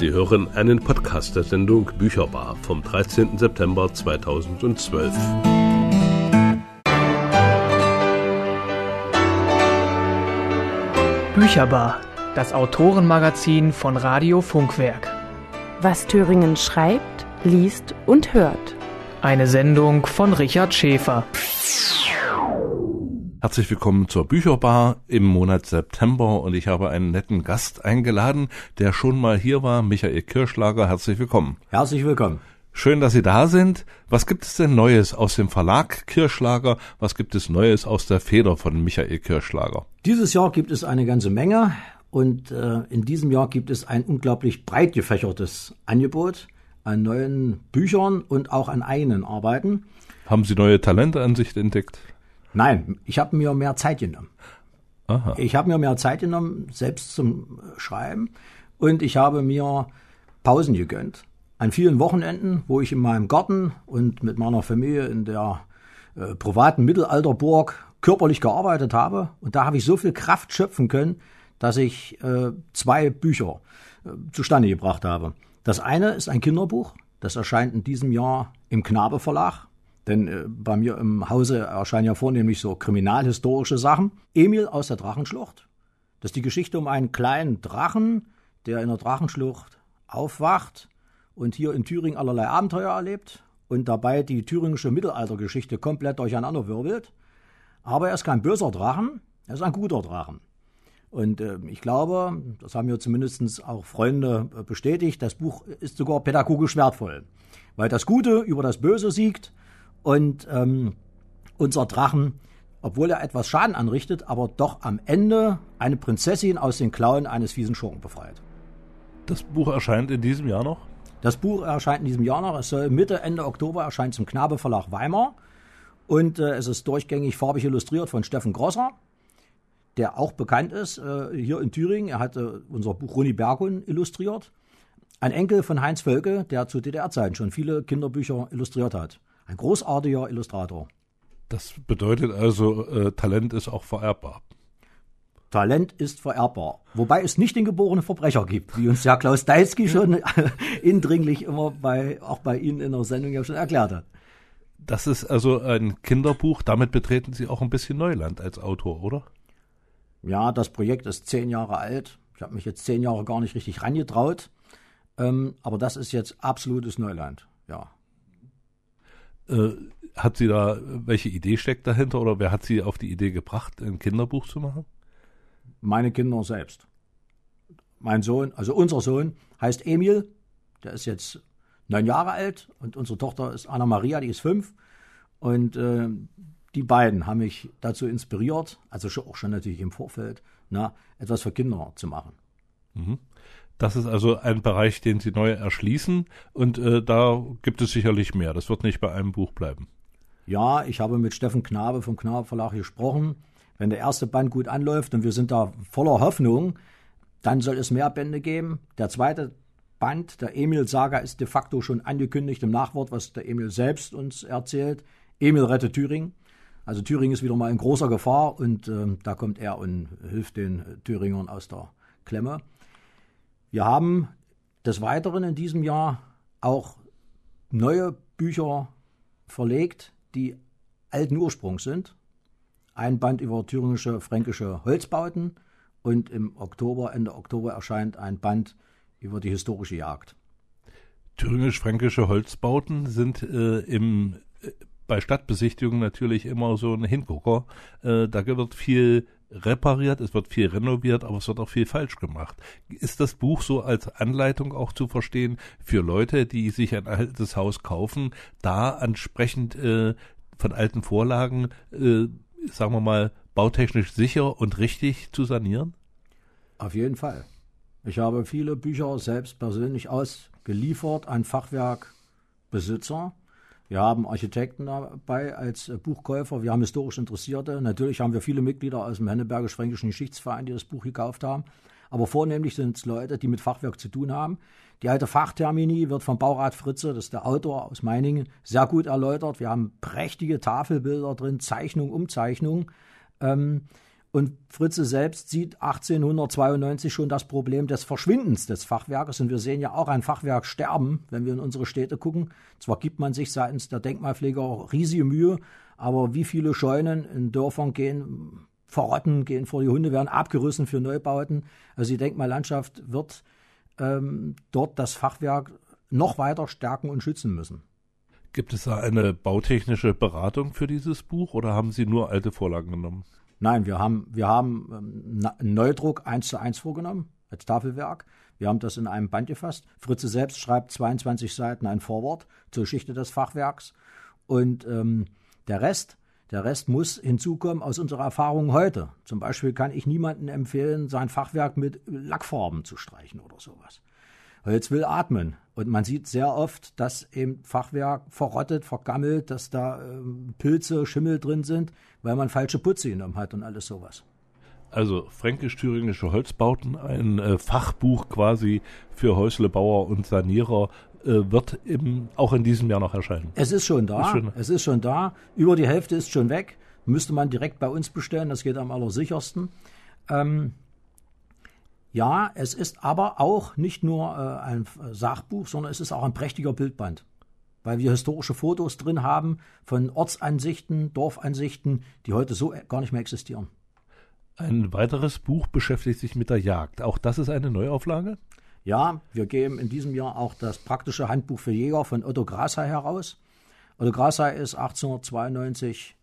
Sie hören einen Podcast der Sendung Bücherbar vom 13. September 2012. Bücherbar, das Autorenmagazin von Radio Funkwerk. Was Thüringen schreibt, liest und hört. Eine Sendung von Richard Schäfer. Herzlich willkommen zur Bücherbar im Monat September und ich habe einen netten Gast eingeladen, der schon mal hier war, Michael Kirschlager. Herzlich willkommen. Herzlich willkommen. Schön, dass Sie da sind. Was gibt es denn Neues aus dem Verlag Kirschlager? Was gibt es Neues aus der Feder von Michael Kirschlager? Dieses Jahr gibt es eine ganze Menge und äh, in diesem Jahr gibt es ein unglaublich breit gefächertes Angebot an neuen Büchern und auch an eigenen Arbeiten. Haben Sie neue Talente an sich entdeckt? Nein, ich habe mir mehr Zeit genommen. Aha. Ich habe mir mehr Zeit genommen, selbst zum Schreiben. Und ich habe mir Pausen gegönnt. An vielen Wochenenden, wo ich in meinem Garten und mit meiner Familie in der äh, privaten Mittelalterburg körperlich gearbeitet habe. Und da habe ich so viel Kraft schöpfen können, dass ich äh, zwei Bücher äh, zustande gebracht habe. Das eine ist ein Kinderbuch. Das erscheint in diesem Jahr im Knabe Verlag. Denn äh, bei mir im Hause erscheinen ja vornehmlich so kriminalhistorische Sachen. Emil aus der Drachenschlucht. Das ist die Geschichte um einen kleinen Drachen, der in der Drachenschlucht aufwacht und hier in Thüringen allerlei Abenteuer erlebt und dabei die thüringische Mittelaltergeschichte komplett durcheinander wirbelt. Aber er ist kein böser Drachen, er ist ein guter Drachen. Und äh, ich glaube, das haben mir zumindest auch Freunde äh, bestätigt, das Buch ist sogar pädagogisch wertvoll. Weil das Gute über das Böse siegt und ähm, unser Drachen, obwohl er etwas Schaden anrichtet, aber doch am Ende eine Prinzessin aus den Klauen eines fiesen Schurken befreit. Das Buch erscheint in diesem Jahr noch? Das Buch erscheint in diesem Jahr noch. Es soll Mitte, Ende Oktober erscheint zum Knabe Verlag Weimar. Und äh, es ist durchgängig farbig illustriert von Steffen Grosser, der auch bekannt ist äh, hier in Thüringen. Er hat äh, unser Buch Runi Bergun illustriert. Ein Enkel von Heinz Völke, der zu DDR-Zeiten schon viele Kinderbücher illustriert hat. Ein großartiger Illustrator. Das bedeutet also, äh, Talent ist auch vererbbar. Talent ist vererbbar. Wobei es nicht den geborenen Verbrecher gibt, wie uns ja Klaus Deitzky schon indringlich immer bei, auch bei Ihnen in der Sendung ja schon erklärt hat. Das ist also ein Kinderbuch. Damit betreten Sie auch ein bisschen Neuland als Autor, oder? Ja, das Projekt ist zehn Jahre alt. Ich habe mich jetzt zehn Jahre gar nicht richtig rangetraut. Ähm, aber das ist jetzt absolutes Neuland, ja. Äh, hat sie da, welche Idee steckt dahinter oder wer hat sie auf die Idee gebracht, ein Kinderbuch zu machen? Meine Kinder selbst. Mein Sohn, also unser Sohn heißt Emil, der ist jetzt neun Jahre alt und unsere Tochter ist Anna Maria, die ist fünf. Und äh, die beiden haben mich dazu inspiriert, also schon, auch schon natürlich im Vorfeld, na, etwas für Kinder zu machen. Mhm. Das ist also ein Bereich, den Sie neu erschließen und äh, da gibt es sicherlich mehr. Das wird nicht bei einem Buch bleiben. Ja, ich habe mit Steffen Knabe vom Knabe Verlag gesprochen. Wenn der erste Band gut anläuft und wir sind da voller Hoffnung, dann soll es mehr Bände geben. Der zweite Band, der Emil Saga, ist de facto schon angekündigt im Nachwort, was der Emil selbst uns erzählt. Emil rettet Thüringen. Also Thüringen ist wieder mal in großer Gefahr und äh, da kommt er und hilft den Thüringern aus der Klemme. Wir haben des Weiteren in diesem Jahr auch neue Bücher verlegt, die alten Ursprungs sind. Ein Band über thüringische, fränkische Holzbauten und im Oktober, Ende Oktober erscheint ein Band über die historische Jagd. Thüringisch-fränkische Holzbauten sind äh, im, äh, bei Stadtbesichtigungen natürlich immer so ein Hingucker. Äh, da wird viel repariert, es wird viel renoviert, aber es wird auch viel falsch gemacht. Ist das Buch so als Anleitung auch zu verstehen für Leute, die sich ein altes Haus kaufen, da entsprechend äh, von alten Vorlagen, äh, sagen wir mal, bautechnisch sicher und richtig zu sanieren? Auf jeden Fall. Ich habe viele Bücher selbst persönlich ausgeliefert an Fachwerkbesitzer wir haben Architekten dabei als Buchkäufer, wir haben historisch Interessierte. Natürlich haben wir viele Mitglieder aus dem Hennebergisch-Fränkischen Geschichtsverein, die das Buch gekauft haben. Aber vornehmlich sind es Leute, die mit Fachwerk zu tun haben. Die alte Fachtermini wird vom Baurat Fritze, das ist der Autor aus Meiningen, sehr gut erläutert. Wir haben prächtige Tafelbilder drin, Zeichnung, Umzeichnung. Ähm, Und Fritze selbst sieht 1892 schon das Problem des Verschwindens des Fachwerkes. Und wir sehen ja auch ein Fachwerk sterben, wenn wir in unsere Städte gucken. Zwar gibt man sich seitens der Denkmalpfleger auch riesige Mühe, aber wie viele Scheunen in Dörfern gehen verrotten, gehen vor die Hunde, werden abgerissen für Neubauten. Also die Denkmallandschaft wird ähm, dort das Fachwerk noch weiter stärken und schützen müssen. Gibt es da eine bautechnische Beratung für dieses Buch oder haben Sie nur alte Vorlagen genommen? Nein, wir haben, wir haben ähm, einen Neudruck eins zu eins vorgenommen als Tafelwerk. Wir haben das in einem Band gefasst. Fritze selbst schreibt 22 Seiten ein Vorwort zur Geschichte des Fachwerks. Und ähm, der Rest, der Rest muss hinzukommen aus unserer Erfahrung heute. Zum Beispiel kann ich niemandem empfehlen, sein Fachwerk mit Lackfarben zu streichen oder sowas. Holz will atmen. Und man sieht sehr oft, dass eben Fachwerk verrottet, vergammelt, dass da ähm, Pilze, Schimmel drin sind, weil man falsche Putze genommen hat und alles sowas. Also fränkisch-thüringische Holzbauten, ein äh, Fachbuch quasi für Häuslebauer und Sanierer, äh, wird im, auch in diesem Jahr noch erscheinen. Es ist schon da. Ist schon, es ist schon da. Über die Hälfte ist schon weg. Müsste man direkt bei uns bestellen. Das geht am allersichersten. Ähm, ja, es ist aber auch nicht nur äh, ein Sachbuch, sondern es ist auch ein prächtiger Bildband, weil wir historische Fotos drin haben von Ortsansichten, Dorfansichten, die heute so gar nicht mehr existieren. Ein weiteres Buch beschäftigt sich mit der Jagd. Auch das ist eine Neuauflage? Ja, wir geben in diesem Jahr auch das praktische Handbuch für Jäger von Otto Grasey heraus. Otto Grasey ist 1892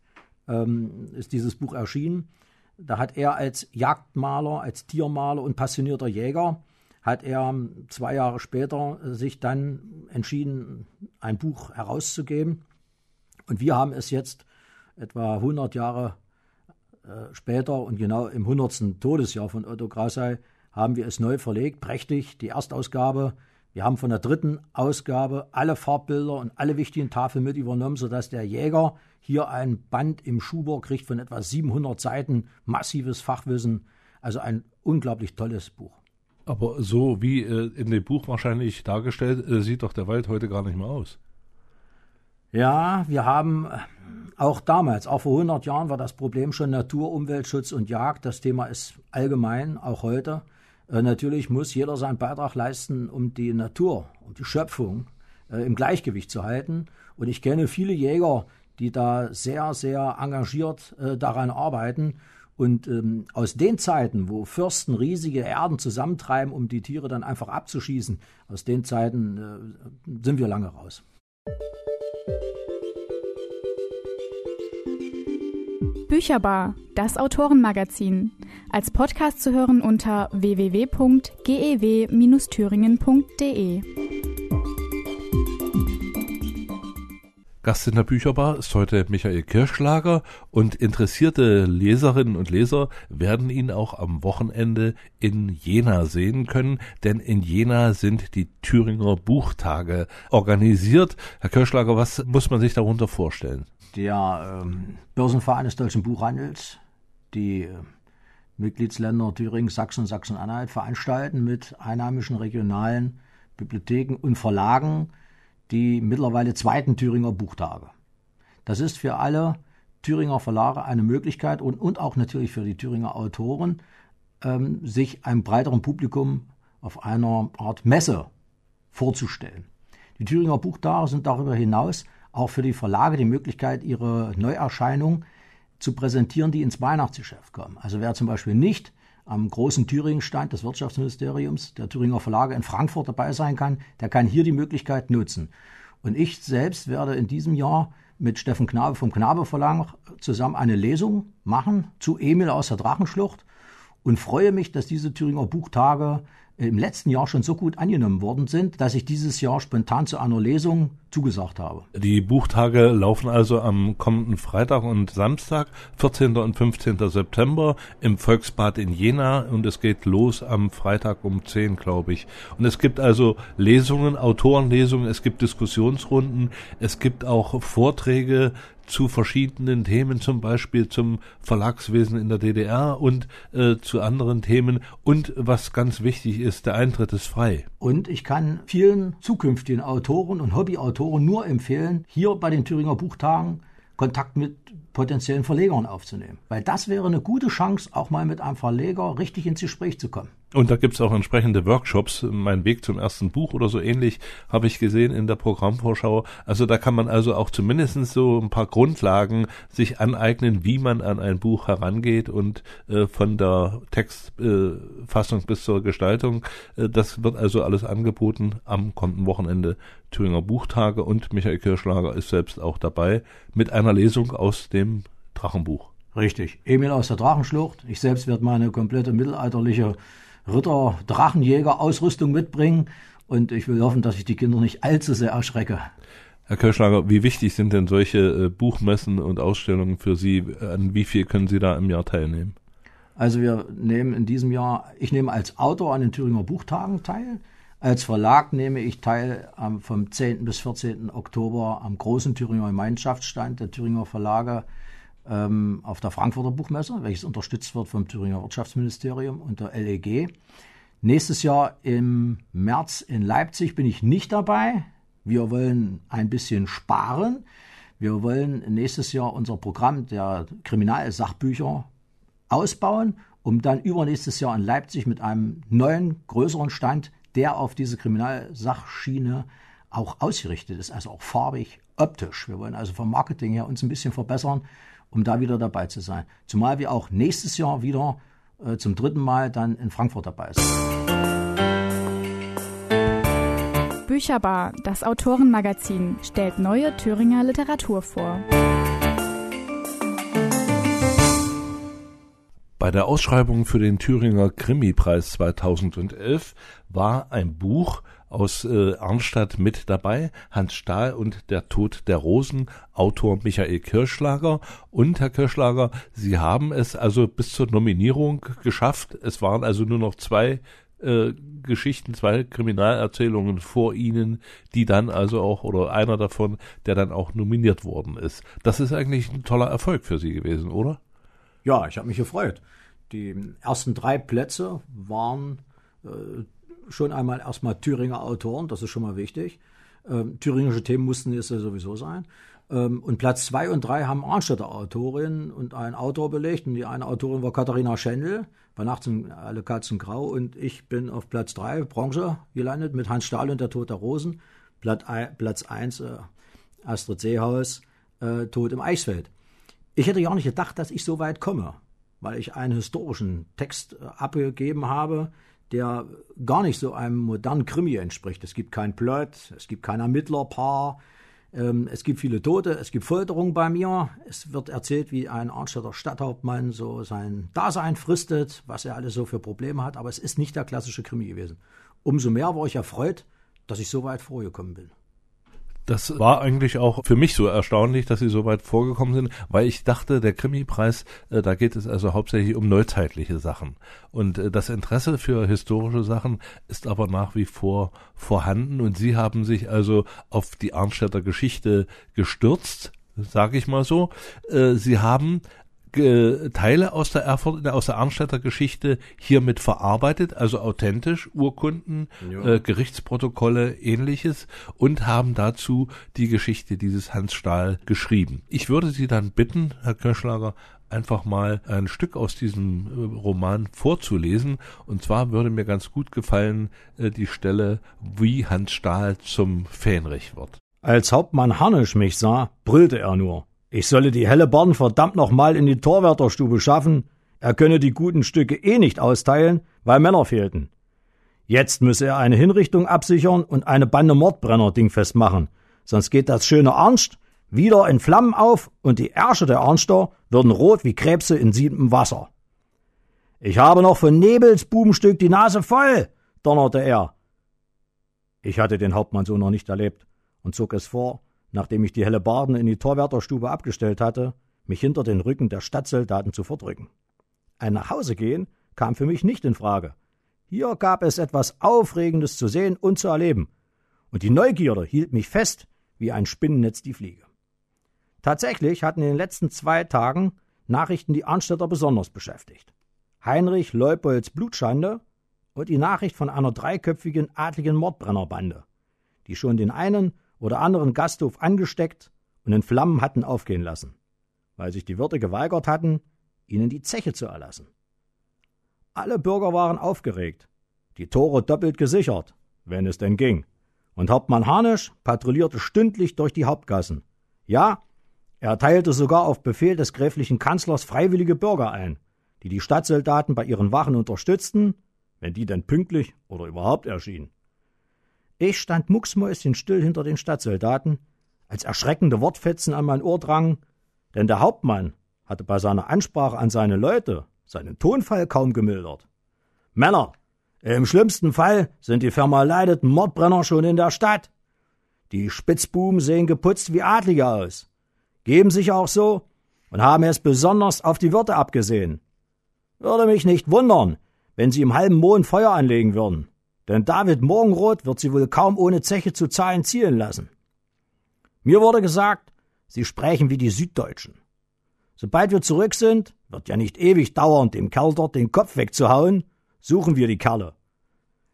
ähm, ist dieses Buch erschienen. Da hat er als Jagdmaler, als Tiermaler und passionierter Jäger, hat er zwei Jahre später sich dann entschieden, ein Buch herauszugeben. Und wir haben es jetzt etwa 100 Jahre äh, später und genau im 100. Todesjahr von Otto Grasey haben wir es neu verlegt, prächtig, die Erstausgabe. Wir haben von der dritten Ausgabe alle Farbbilder und alle wichtigen Tafeln mit übernommen, sodass der Jäger hier ein Band im Schuber kriegt von etwa 700 Seiten, massives Fachwissen, also ein unglaublich tolles Buch. Aber so wie äh, in dem Buch wahrscheinlich dargestellt, äh, sieht doch der Wald heute gar nicht mehr aus. Ja, wir haben äh, auch damals, auch vor 100 Jahren war das Problem schon Natur, Umweltschutz und Jagd. Das Thema ist allgemein, auch heute. Äh, natürlich muss jeder seinen Beitrag leisten, um die Natur, um die Schöpfung äh, im Gleichgewicht zu halten. Und ich kenne viele Jäger, die da sehr, sehr engagiert äh, daran arbeiten. Und ähm, aus den Zeiten, wo Fürsten riesige Erden zusammentreiben, um die Tiere dann einfach abzuschießen, aus den Zeiten äh, sind wir lange raus. Bücherbar, das Autorenmagazin. Als Podcast zu hören unter www.gew-thüringen.de. Gast in der Bücherbar ist heute Michael Kirschlager und interessierte Leserinnen und Leser werden ihn auch am Wochenende in Jena sehen können, denn in Jena sind die Thüringer Buchtage organisiert. Herr Kirschlager, was muss man sich darunter vorstellen? Der ähm, Börsenverein des deutschen Buchhandels, die äh, Mitgliedsländer Thüringen, Sachsen und Sachsen-Anhalt veranstalten mit einheimischen regionalen Bibliotheken und Verlagen die mittlerweile zweiten Thüringer Buchtage. Das ist für alle Thüringer Verlage eine Möglichkeit und, und auch natürlich für die Thüringer Autoren, ähm, sich einem breiteren Publikum auf einer Art Messe vorzustellen. Die Thüringer Buchtage sind darüber hinaus auch für die Verlage die Möglichkeit, ihre Neuerscheinung zu präsentieren, die ins Weihnachtsgeschäft kommen. Also wer zum Beispiel nicht am großen Thüringen-Stand des Wirtschaftsministeriums, der Thüringer Verlage in Frankfurt dabei sein kann, der kann hier die Möglichkeit nutzen. Und ich selbst werde in diesem Jahr mit Steffen Knabe vom Knabe Verlag zusammen eine Lesung machen zu Emil aus der Drachenschlucht und freue mich, dass diese Thüringer Buchtage im letzten Jahr schon so gut angenommen worden sind, dass ich dieses Jahr spontan zu einer Lesung zugesagt habe. Die Buchtage laufen also am kommenden Freitag und Samstag, 14. und 15. September im Volksbad in Jena und es geht los am Freitag um 10, glaube ich. Und es gibt also Lesungen, Autorenlesungen, es gibt Diskussionsrunden, es gibt auch Vorträge zu verschiedenen Themen, zum Beispiel zum Verlagswesen in der DDR und äh, zu anderen Themen. Und was ganz wichtig ist, der Eintritt ist frei. Und ich kann vielen zukünftigen Autoren und Hobbyautoren nur empfehlen, hier bei den Thüringer Buchtagen Kontakt mit potenziellen Verlegern aufzunehmen. Weil das wäre eine gute Chance, auch mal mit einem Verleger richtig ins Gespräch zu kommen. Und da gibt's auch entsprechende Workshops. Mein Weg zum ersten Buch oder so ähnlich habe ich gesehen in der Programmvorschau. Also da kann man also auch zumindestens so ein paar Grundlagen sich aneignen, wie man an ein Buch herangeht und äh, von der Textfassung äh, bis zur Gestaltung. Äh, das wird also alles angeboten am kommenden Wochenende Thüringer Buchtage und Michael Kirschlager ist selbst auch dabei mit einer Lesung aus dem Drachenbuch. Richtig. Emil aus der Drachenschlucht. Ich selbst werde meine komplette mittelalterliche Ritter-Drachenjäger-Ausrüstung mitbringen. Und ich will hoffen, dass ich die Kinder nicht allzu sehr erschrecke. Herr Kirschlager, wie wichtig sind denn solche äh, Buchmessen und Ausstellungen für Sie? An wie viel können Sie da im Jahr teilnehmen? Also wir nehmen in diesem Jahr, ich nehme als Autor an den Thüringer Buchtagen teil. Als Verlag nehme ich teil am, vom 10. bis 14. Oktober am großen Thüringer Gemeinschaftsstand der Thüringer Verlage ähm, auf der Frankfurter Buchmesse, welches unterstützt wird vom Thüringer Wirtschaftsministerium und der LEG. Nächstes Jahr im März in Leipzig bin ich nicht dabei. Wir wollen ein bisschen sparen. Wir wollen nächstes Jahr unser Programm der Kriminalsachbücher ausbauen, um dann übernächstes Jahr in Leipzig mit einem neuen, größeren Stand, der auf diese Kriminalsachschiene auch ausgerichtet ist, also auch farbig, optisch. Wir wollen also vom Marketing her uns ein bisschen verbessern um da wieder dabei zu sein. Zumal wir auch nächstes Jahr wieder äh, zum dritten Mal dann in Frankfurt dabei sind. Bücherbar, das Autorenmagazin, stellt neue Thüringer Literatur vor. Bei der Ausschreibung für den Thüringer Krimi-Preis 2011 war ein Buch aus äh, Arnstadt mit dabei, Hans Stahl und Der Tod der Rosen, Autor Michael Kirschlager. Und Herr Kirschlager, Sie haben es also bis zur Nominierung geschafft. Es waren also nur noch zwei äh, Geschichten, zwei Kriminalerzählungen vor Ihnen, die dann also auch, oder einer davon, der dann auch nominiert worden ist. Das ist eigentlich ein toller Erfolg für Sie gewesen, oder? Ja, ich habe mich gefreut. Die ersten drei Plätze waren äh, schon einmal erstmal Thüringer Autoren, das ist schon mal wichtig. Ähm, thüringische Themen mussten es ja sowieso sein. Ähm, und Platz zwei und drei haben Arnstädter Autorinnen und ein Autor belegt. Und die eine Autorin war Katharina Schendl, bei Nachts sind alle Katzen grau. Und ich bin auf Platz drei, Branche, gelandet, mit Hans Stahl und der Tod der Rosen. Platz eins, äh, Astrid Seehaus, äh, Tod im Eichsfeld. Ich hätte ja auch nicht gedacht, dass ich so weit komme, weil ich einen historischen Text äh, abgegeben habe, der gar nicht so einem modernen Krimi entspricht. Es gibt kein Plot, es gibt kein Ermittlerpaar, ähm, es gibt viele Tote, es gibt Folterung bei mir. Es wird erzählt, wie ein Arnstädter Stadthauptmann so sein Dasein fristet, was er alles so für Probleme hat, aber es ist nicht der klassische Krimi gewesen. Umso mehr war ich erfreut, dass ich so weit vorgekommen bin. Das war eigentlich auch für mich so erstaunlich, dass sie so weit vorgekommen sind, weil ich dachte, der Krimi-Preis, äh, da geht es also hauptsächlich um neuzeitliche Sachen. Und äh, das Interesse für historische Sachen ist aber nach wie vor vorhanden. Und sie haben sich also auf die Arnstädter Geschichte gestürzt, sage ich mal so. Äh, sie haben Teile aus der Erfurt, aus der Arnstädter Geschichte hiermit verarbeitet, also authentisch, Urkunden, ja. äh, Gerichtsprotokolle, ähnliches und haben dazu die Geschichte dieses Hans Stahl geschrieben. Ich würde Sie dann bitten, Herr Kirschlager, einfach mal ein Stück aus diesem äh, Roman vorzulesen. Und zwar würde mir ganz gut gefallen äh, die Stelle, wie Hans Stahl zum Fähnrich wird. Als Hauptmann Harnisch mich sah, brüllte er nur. Ich solle die helle Barn verdammt noch mal in die Torwärterstube schaffen. Er könne die guten Stücke eh nicht austeilen, weil Männer fehlten. Jetzt müsse er eine Hinrichtung absichern und eine Bande Mordbrenner dingfest machen. Sonst geht das schöne Ernst wieder in Flammen auf und die Ärsche der Ernster würden rot wie Krebse in siedendem Wasser. Ich habe noch von Nebels Bubenstück die Nase voll, donnerte er. Ich hatte den Hauptmann so noch nicht erlebt und zog es vor, nachdem ich die helle Barden in die Torwärterstube abgestellt hatte, mich hinter den Rücken der Stadtsoldaten zu verdrücken. Ein Nachhausegehen kam für mich nicht in Frage. Hier gab es etwas Aufregendes zu sehen und zu erleben, und die Neugierde hielt mich fest wie ein Spinnennetz die Fliege. Tatsächlich hatten in den letzten zwei Tagen Nachrichten die Arnstädter besonders beschäftigt. Heinrich Leupolds Blutschande und die Nachricht von einer dreiköpfigen adligen Mordbrennerbande, die schon den einen oder anderen Gasthof angesteckt und in Flammen hatten aufgehen lassen, weil sich die Wirte geweigert hatten, ihnen die Zeche zu erlassen. Alle Bürger waren aufgeregt, die Tore doppelt gesichert, wenn es denn ging, und Hauptmann Harnisch patrouillierte stündlich durch die Hauptgassen. Ja, er teilte sogar auf Befehl des gräflichen Kanzlers freiwillige Bürger ein, die die Stadtsoldaten bei ihren Wachen unterstützten, wenn die denn pünktlich oder überhaupt erschienen. Ich stand mucksmäuschenstill hinter den Stadtsoldaten, als erschreckende Wortfetzen an mein Ohr drangen, denn der Hauptmann hatte bei seiner Ansprache an seine Leute seinen Tonfall kaum gemildert. Männer, im schlimmsten Fall sind die vermaleideten Mordbrenner schon in der Stadt. Die Spitzbuben sehen geputzt wie Adlige aus, geben sich auch so und haben es besonders auf die Wirte abgesehen. Würde mich nicht wundern, wenn sie im halben Mond Feuer anlegen würden, denn David Morgenroth wird sie wohl kaum ohne Zeche zu zahlen zielen lassen. Mir wurde gesagt, sie sprechen wie die Süddeutschen. Sobald wir zurück sind, wird ja nicht ewig dauern, dem Kerl dort den Kopf wegzuhauen, suchen wir die Kerle.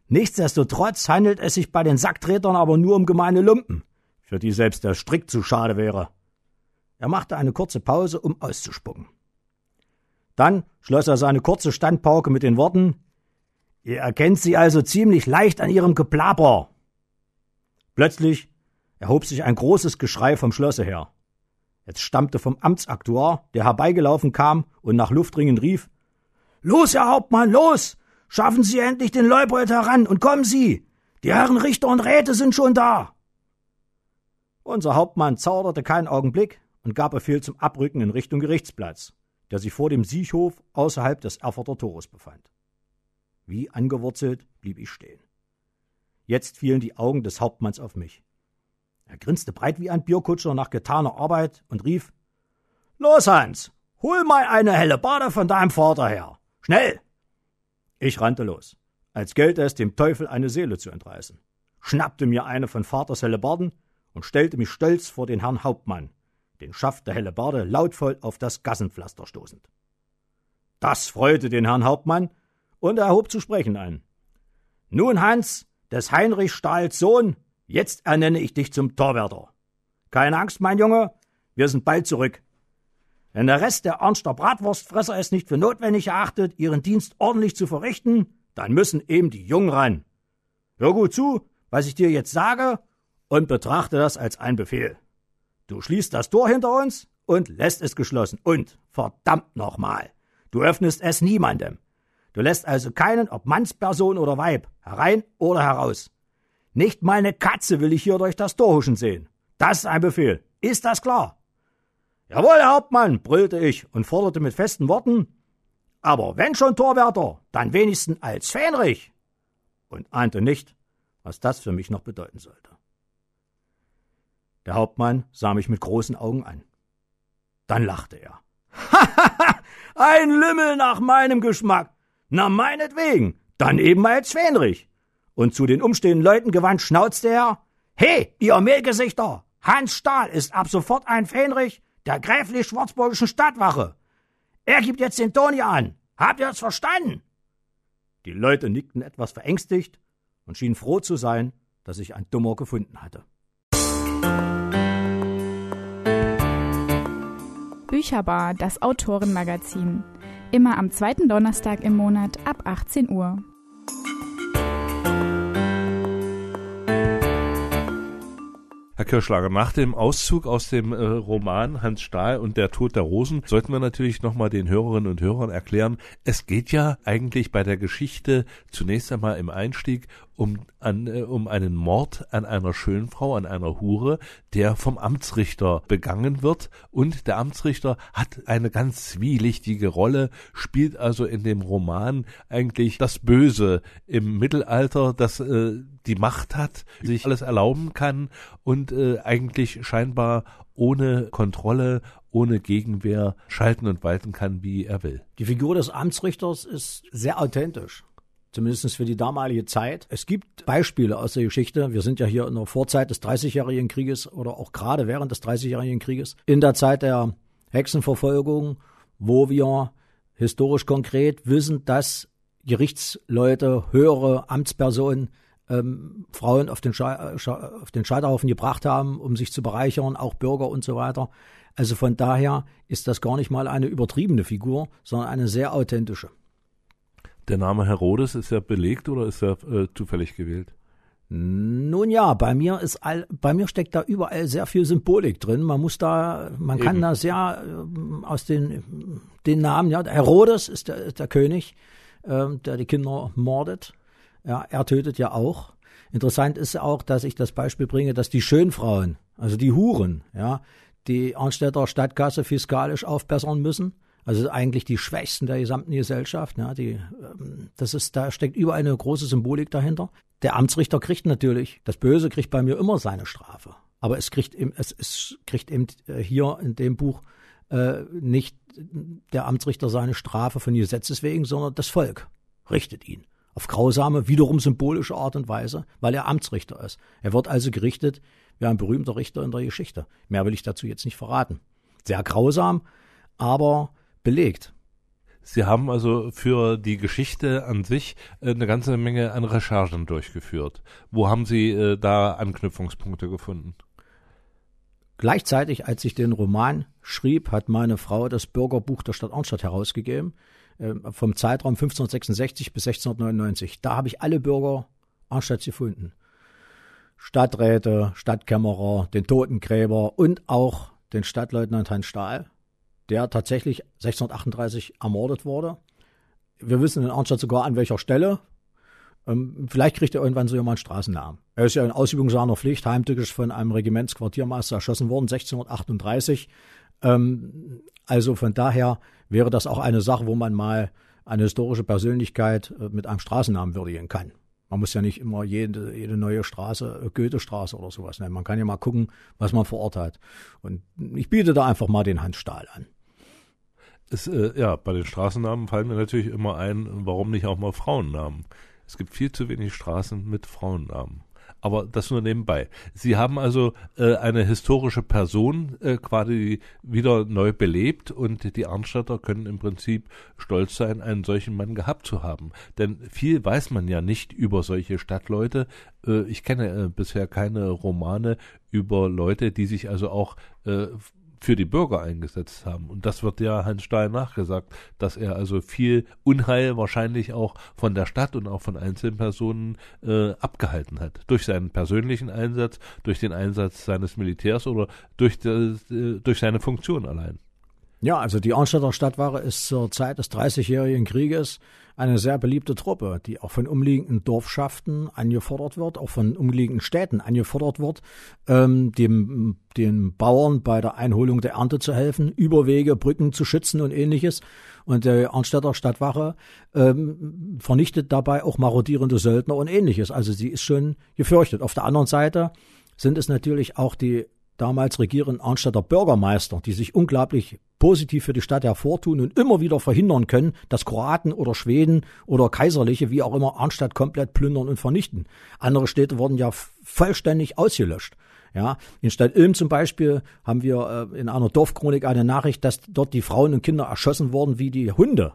Nichtsdestotrotz handelt es sich bei den Sacktretern aber nur um gemeine Lumpen, für die selbst der Strick zu schade wäre. Er machte eine kurze Pause, um auszuspucken. Dann schloss er seine kurze Standpauke mit den Worten Ihr erkennt sie also ziemlich leicht an ihrem Geplapper. Plötzlich erhob sich ein großes Geschrei vom Schlosse her. Jetzt stammte vom Amtsaktuar, der herbeigelaufen kam und nach Luft ringend rief Los, Herr Hauptmann, los! Schaffen Sie endlich den Leupold heran und kommen Sie! Die Herren Richter und Räte sind schon da! Unser Hauptmann zauderte keinen Augenblick und gab Befehl zum Abrücken in Richtung Gerichtsplatz der sich vor dem Siechhof außerhalb des Erfurter Tores befand. Wie angewurzelt blieb ich stehen. Jetzt fielen die Augen des Hauptmanns auf mich. Er grinste breit wie ein Bierkutscher nach getaner Arbeit und rief Los, Hans, hol mal eine helle Bade von deinem Vater her. Schnell! Ich rannte los, als gelte es dem Teufel eine Seele zu entreißen, schnappte mir eine von Vaters Hellebarden und stellte mich stolz vor den Herrn Hauptmann, den Schaft der Hellebarde lautvoll auf das Gassenpflaster stoßend. Das freute den Herrn Hauptmann, und er hob zu sprechen ein. Nun, Hans, des Heinrich Stahls Sohn, jetzt ernenne ich dich zum Torwärter. Keine Angst, mein Junge, wir sind bald zurück. Wenn der Rest der Ernster Bratwurstfresser es nicht für notwendig erachtet, ihren Dienst ordentlich zu verrichten, dann müssen eben die Jungen ran. Hör gut zu, was ich dir jetzt sage, und betrachte das als ein Befehl. Du schließt das Tor hinter uns und lässt es geschlossen. Und, verdammt nochmal, du öffnest es niemandem. Du lässt also keinen, ob Mannsperson oder Weib, herein oder heraus. Nicht mal eine Katze will ich hier durch das Tor huschen sehen. Das ist ein Befehl. Ist das klar? Jawohl, Herr Hauptmann, brüllte ich und forderte mit festen Worten. Aber wenn schon Torwärter, dann wenigstens als Fähnrich. Und ahnte nicht, was das für mich noch bedeuten sollte. Der Hauptmann sah mich mit großen Augen an. Dann lachte er. Ein Lümmel nach meinem Geschmack. Na meinetwegen, dann eben als Fähnrich. Und zu den umstehenden Leuten gewandt schnauzte er. He, ihr Mehlgesichter! Hans Stahl ist ab sofort ein Fähnrich der gräflich-schwarzburgischen Stadtwache. Er gibt jetzt den Toni an. Habt ihr es verstanden? Die Leute nickten etwas verängstigt und schienen froh zu sein, dass ich ein Dummer gefunden hatte. Bücherbar, das Autorenmagazin. Immer am zweiten Donnerstag im Monat ab 18 Uhr. Herr Kirschlager, nach dem Auszug aus dem äh, Roman Hans Stahl und der Tod der Rosen sollten wir natürlich nochmal den Hörerinnen und Hörern erklären, es geht ja eigentlich bei der Geschichte zunächst einmal im Einstieg um, an, äh, um einen Mord an einer schönen Frau, an einer Hure, der vom Amtsrichter begangen wird. Und der Amtsrichter hat eine ganz zwielichtige Rolle, spielt also in dem Roman eigentlich das Böse im Mittelalter, das äh, die Macht hat, sich alles erlauben kann und äh, eigentlich scheinbar ohne Kontrolle, ohne Gegenwehr schalten und walten kann, wie er will. Die Figur des Amtsrichters ist sehr authentisch zumindest für die damalige Zeit. Es gibt Beispiele aus der Geschichte. Wir sind ja hier in der Vorzeit des Dreißigjährigen Krieges oder auch gerade während des Dreißigjährigen Krieges. In der Zeit der Hexenverfolgung, wo wir historisch konkret wissen, dass Gerichtsleute, höhere Amtspersonen ähm, Frauen auf den, auf den Scheiterhaufen gebracht haben, um sich zu bereichern, auch Bürger und so weiter. Also von daher ist das gar nicht mal eine übertriebene Figur, sondern eine sehr authentische. Der Name Herodes ist ja belegt oder ist er äh, zufällig gewählt? Nun ja, bei mir ist all, bei mir steckt da überall sehr viel Symbolik drin. Man muss da, man Eben. kann da sehr äh, aus den, den Namen, ja, Herodes ist der, der König, äh, der die Kinder mordet. Ja, er tötet ja auch. Interessant ist auch, dass ich das Beispiel bringe, dass die Schönfrauen, also die Huren, ja, die Arnstädter Stadtkasse fiskalisch aufbessern müssen. Also eigentlich die Schwächsten der gesamten Gesellschaft. Ja, die, ähm, das ist, da steckt überall eine große Symbolik dahinter. Der Amtsrichter kriegt natürlich, das Böse kriegt bei mir immer seine Strafe. Aber es kriegt, es, es kriegt eben äh, hier in dem Buch äh, nicht der Amtsrichter seine Strafe von Gesetzes wegen, sondern das Volk richtet ihn. Auf grausame, wiederum symbolische Art und Weise, weil er Amtsrichter ist. Er wird also gerichtet wie ein berühmter Richter in der Geschichte. Mehr will ich dazu jetzt nicht verraten. Sehr grausam, aber belegt. Sie haben also für die Geschichte an sich äh, eine ganze Menge an Recherchen durchgeführt. Wo haben Sie äh, da Anknüpfungspunkte gefunden? Gleichzeitig, als ich den Roman schrieb, hat meine Frau das Bürgerbuch der Stadt Arnstadt herausgegeben, äh, vom Zeitraum 1566 bis 1699. Da habe ich alle Bürger Arnstadts gefunden. Stadträte, Stadtkämmerer, den Totengräber und auch den Stadtleutnant Hans Stahl der tatsächlich 1638 ermordet wurde. Wir wissen in Arnstadt sogar an welcher Stelle. Ähm, vielleicht kriegt er irgendwann so jemand Straßennamen. Er ist ja in Ausübung seiner Pflicht heimtückisch von einem Regimentsquartiermeister erschossen worden, 1638. Ähm, also von daher wäre das auch eine Sache, wo man mal eine historische Persönlichkeit äh, mit einem Straßennamen würdigen kann. Man muss ja nicht immer jede, jede neue Straße, äh, Goethestraße oder sowas nennen. Man kann ja mal gucken, was man vor Ort hat. Und ich biete da einfach mal den Hans Stahl an. Es, äh, ja, bei den Straßennamen fallen mir natürlich immer ein, warum nicht auch mal Frauennamen? Es gibt viel zu wenig Straßen mit Frauennamen. Aber das nur nebenbei. Sie haben also äh, eine historische Person äh, quasi wieder neu belebt und die Arnstädter können im Prinzip stolz sein, einen solchen Mann gehabt zu haben. Denn viel weiß man ja nicht über solche Stadtleute. Äh, ich kenne äh, bisher keine Romane über Leute, die sich also auch äh, für die Bürger eingesetzt haben. Und das wird ja Hans Stahl nachgesagt, dass er also viel Unheil wahrscheinlich auch von der Stadt und auch von einzelnen Personen äh, abgehalten hat. Durch seinen persönlichen Einsatz, durch den Einsatz seines Militärs oder durch, de, äh, durch seine Funktion allein. Ja, also die Arnstädter Stadtwache ist zur Zeit des Dreißigjährigen Krieges eine sehr beliebte Truppe, die auch von umliegenden Dorfschaften angefordert wird, auch von umliegenden Städten angefordert wird, ähm, dem, den Bauern bei der Einholung der Ernte zu helfen, Überwege, Brücken zu schützen und ähnliches. Und der Arnstädter Stadtwache ähm, vernichtet dabei auch marodierende Söldner und ähnliches. Also sie ist schon gefürchtet. Auf der anderen Seite sind es natürlich auch die damals regierenden Arnstädter Bürgermeister, die sich unglaublich positiv für die Stadt hervortun und immer wieder verhindern können, dass Kroaten oder Schweden oder Kaiserliche, wie auch immer, Arnstadt komplett plündern und vernichten. Andere Städte wurden ja vollständig ausgelöscht. Ja, in Stadt Ilm zum Beispiel haben wir äh, in einer Dorfchronik eine Nachricht, dass dort die Frauen und Kinder erschossen wurden wie die Hunde.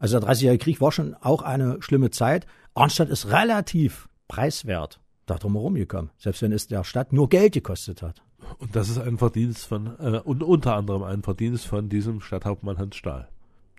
Also der 30-jährige Krieg war schon auch eine schlimme Zeit. Arnstadt ist relativ preiswert da drumherum gekommen, selbst wenn es der Stadt nur Geld gekostet hat. Und das ist ein Verdienst von, äh, und unter anderem ein Verdienst von diesem Stadthauptmann Hans Stahl.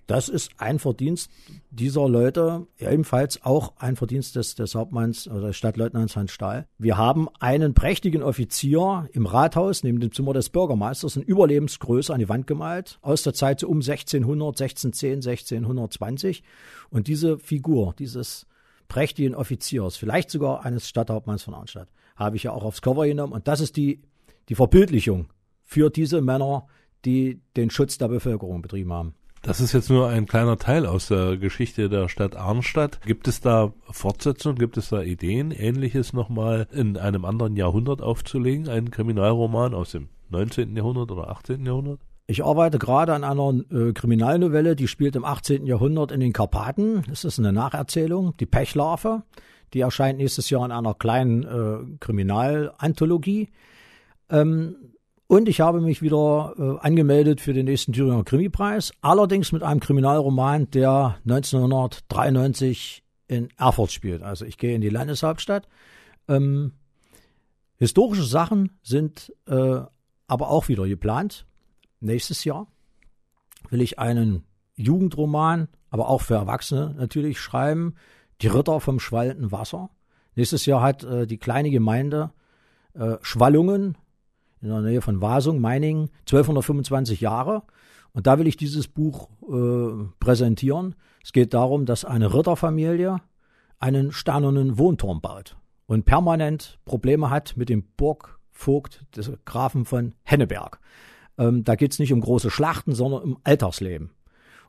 Das ist ein Verdienst dieser Leute, ebenfalls auch ein Verdienst des, des Hauptmanns oder des Stadtleutnants Hans Stahl. Wir haben einen prächtigen Offizier im Rathaus neben dem Zimmer des Bürgermeisters in Überlebensgröße an die Wand gemalt, aus der Zeit so um 1600, 1610, 1620. Und diese Figur, dieses prächtigen Offiziers, vielleicht sogar eines Stadthauptmanns von Arnstadt, habe ich ja auch aufs Cover genommen. Und das ist die die Verbildlichung für diese Männer, die den Schutz der Bevölkerung betrieben haben. Das ist jetzt nur ein kleiner Teil aus der Geschichte der Stadt Arnstadt. Gibt es da Fortsetzungen, gibt es da Ideen, Ähnliches nochmal in einem anderen Jahrhundert aufzulegen? Einen Kriminalroman aus dem 19. Jahrhundert oder 18. Jahrhundert? Ich arbeite gerade an einer äh, Kriminalnovelle, die spielt im 18. Jahrhundert in den Karpaten. Das ist eine Nacherzählung, die Pechlarve. Die erscheint nächstes Jahr in einer kleinen äh, Kriminalanthologie. Ähm, und ich habe mich wieder äh, angemeldet für den nächsten Thüringer Krimipreis, allerdings mit einem Kriminalroman, der 1993 in Erfurt spielt. Also ich gehe in die Landeshauptstadt. Ähm, historische Sachen sind äh, aber auch wieder geplant. Nächstes Jahr will ich einen Jugendroman, aber auch für Erwachsene natürlich schreiben. Die Ritter vom schwallenden Wasser. Nächstes Jahr hat äh, die kleine Gemeinde äh, Schwallungen in der Nähe von Wasung, Meiningen, 1225 Jahre. Und da will ich dieses Buch äh, präsentieren. Es geht darum, dass eine Ritterfamilie einen steinernen Wohnturm baut und permanent Probleme hat mit dem Burgvogt des Grafen von Henneberg. Ähm, da geht es nicht um große Schlachten, sondern um Alltagsleben.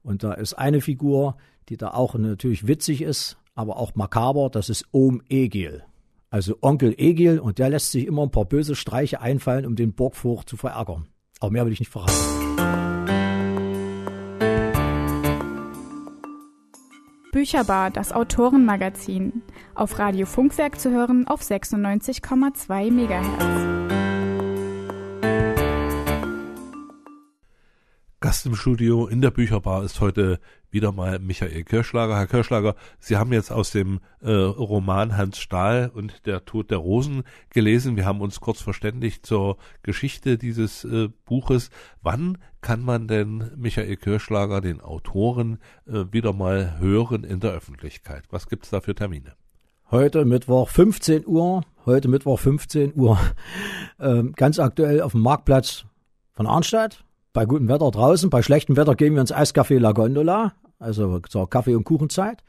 Und da ist eine Figur, die da auch natürlich witzig ist, aber auch makaber, das ist Ohm Egil. Also Onkel Egil und der lässt sich immer ein paar böse Streiche einfallen, um den Burgvogt zu verärgern. Aber mehr will ich nicht verraten. Bücherbar, das Autorenmagazin. Auf Radio Funkwerk zu hören auf 96,2 MHz. Gast im Studio in der Bücherbar ist heute wieder mal Michael Kirschlager. Herr Kirschlager, Sie haben jetzt aus dem äh, Roman Hans Stahl und der Tod der Rosen gelesen. Wir haben uns kurz verständigt zur Geschichte dieses äh, Buches. Wann kann man denn Michael Kirschlager, den Autoren, äh, wieder mal hören in der Öffentlichkeit? Was gibt's da für Termine? Heute Mittwoch 15 Uhr, heute Mittwoch 15 Uhr, ähm, ganz aktuell auf dem Marktplatz von Arnstadt bei gutem Wetter draußen, bei schlechtem Wetter gehen wir ins Eiscafé La Gondola, also zur Kaffee- und Kuchenzeit.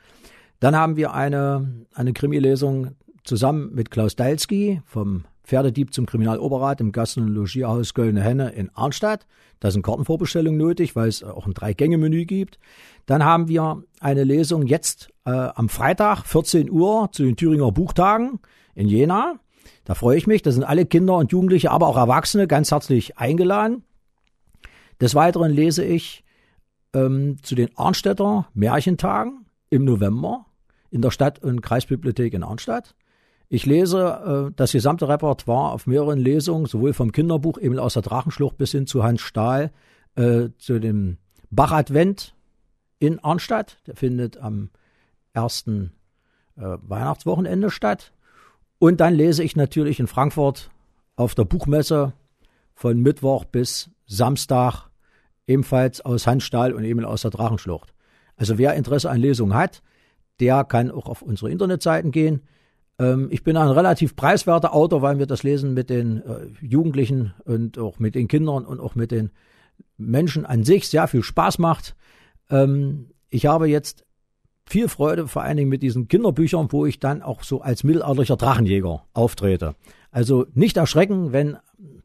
Dann haben wir eine, eine Krimi-Lesung zusammen mit Klaus Dalski vom Pferdedieb zum Kriminaloberrat im Gasten- und Logierhaus Göllne Henne in Arnstadt. Da sind Kartenvorbestellungen nötig, weil es auch ein Drei-Gänge-Menü gibt. Dann haben wir eine Lesung jetzt äh, am Freitag, 14 Uhr, zu den Thüringer Buchtagen in Jena. Da freue ich mich. Da sind alle Kinder und Jugendliche, aber auch Erwachsene ganz herzlich eingeladen. Des Weiteren lese ich ähm, zu den Arnstädter Märchentagen im November in der Stadt- und Kreisbibliothek in Arnstadt. Ich lese äh, das gesamte Repertoire auf mehreren Lesungen, sowohl vom Kinderbuch Emil aus der Drachenschlucht bis hin zu Hans Stahl, äh, zu dem Bach-Advent in Arnstadt. Der findet am ersten äh, Weihnachtswochenende statt. Und dann lese ich natürlich in Frankfurt auf der Buchmesse von Mittwoch bis Samstag ebenfalls aus Handstahl und eben aus der Drachenschlucht. Also wer Interesse an Lesungen hat, der kann auch auf unsere Internetseiten gehen. Ähm, ich bin ein relativ preiswerter Autor, weil mir das Lesen mit den äh, Jugendlichen und auch mit den Kindern und auch mit den Menschen an sich sehr viel Spaß macht. Ähm, ich habe jetzt viel Freude, vor allen Dingen mit diesen Kinderbüchern, wo ich dann auch so als mittelalterlicher Drachenjäger auftrete. Also nicht erschrecken, wenn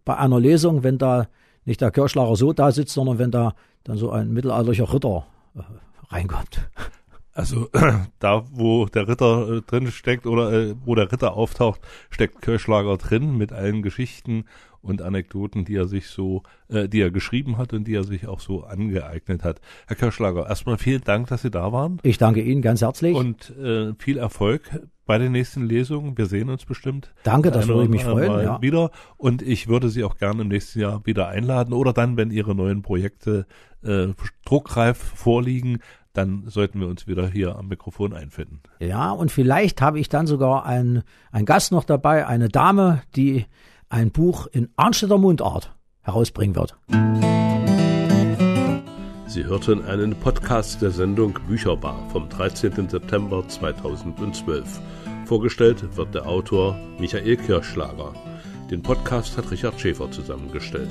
bei einer Lesung, wenn da nicht der Kirschlager so da sitzt, sondern wenn da dann so ein mittelalterlicher Ritter äh, reinkommt. Also da, wo der Ritter äh, drin steckt oder äh, wo der Ritter auftaucht, steckt Kirschlager drin mit allen Geschichten und Anekdoten, die er sich so, äh, die er geschrieben hat und die er sich auch so angeeignet hat. Herr Kirschlager, erstmal vielen Dank, dass Sie da waren. Ich danke Ihnen ganz herzlich. Und äh, viel Erfolg bei den nächsten Lesungen. Wir sehen uns bestimmt. Danke, das würde ich mich freuen. Ja. Wieder. Und ich würde Sie auch gerne im nächsten Jahr wieder einladen oder dann, wenn Ihre neuen Projekte äh, druckreif vorliegen, dann sollten wir uns wieder hier am Mikrofon einfinden. Ja, und vielleicht habe ich dann sogar einen, einen Gast noch dabei, eine Dame, die ein Buch in Arnstädter Mundart herausbringen wird. Sie hörten einen Podcast der Sendung Bücherbar vom 13. September 2012. Vorgestellt wird der Autor Michael Kirschlager. Den Podcast hat Richard Schäfer zusammengestellt.